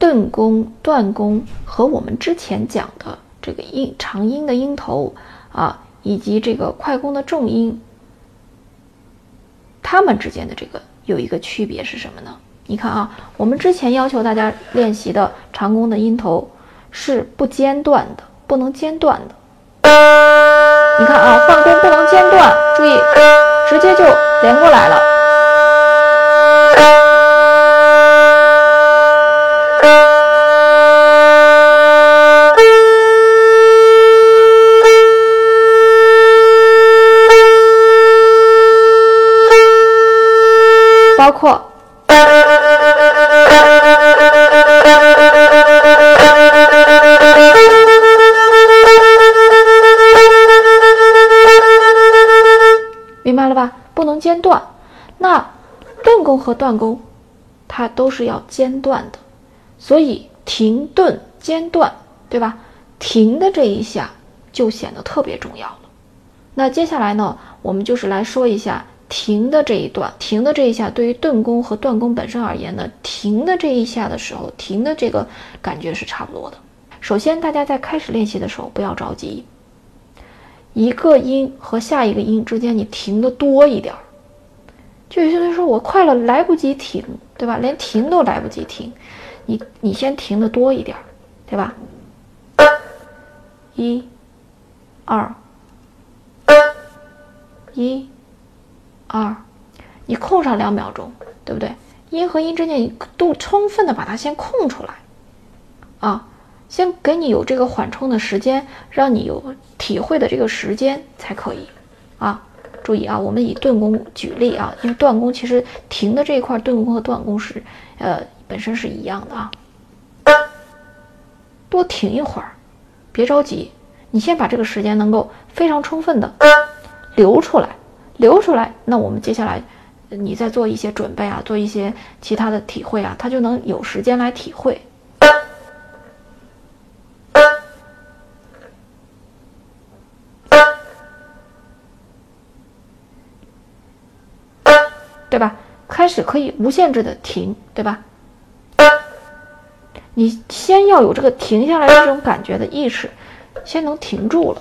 顿弓、断弓和我们之前讲的这个音长音的音头啊，以及这个快弓的重音，它们之间的这个有一个区别是什么呢？你看啊，我们之前要求大家练习的长弓的音头是不间断的，不能间断的。你看啊，换弓不能间断，注意，直接就连过来了。包括，明白了吧？不能间断。那顿弓和断弓，它都是要间断的，所以停顿间断，对吧？停的这一下就显得特别重要了。那接下来呢，我们就是来说一下。停的这一段，停的这一下，对于顿弓和断弓本身而言呢，停的这一下的时候，停的这个感觉是差不多的。首先，大家在开始练习的时候不要着急，一个音和下一个音之间你停的多一点儿。就有些人说我快了来不及停，对吧？连停都来不及停，你你先停的多一点儿，对吧？一、二、两秒钟，对不对？音和音之间，你都充分的把它先空出来，啊，先给你有这个缓冲的时间，让你有体会的这个时间才可以，啊，注意啊，我们以顿弓举例啊，因为断弓其实停的这一块，顿弓和断弓是，呃，本身是一样的啊，多停一会儿，别着急，你先把这个时间能够非常充分的留出来。留出来，那我们接下来，你再做一些准备啊，做一些其他的体会啊，他就能有时间来体会，对吧？开始可以无限制的停，对吧？你先要有这个停下来的这种感觉的意识，先能停住了。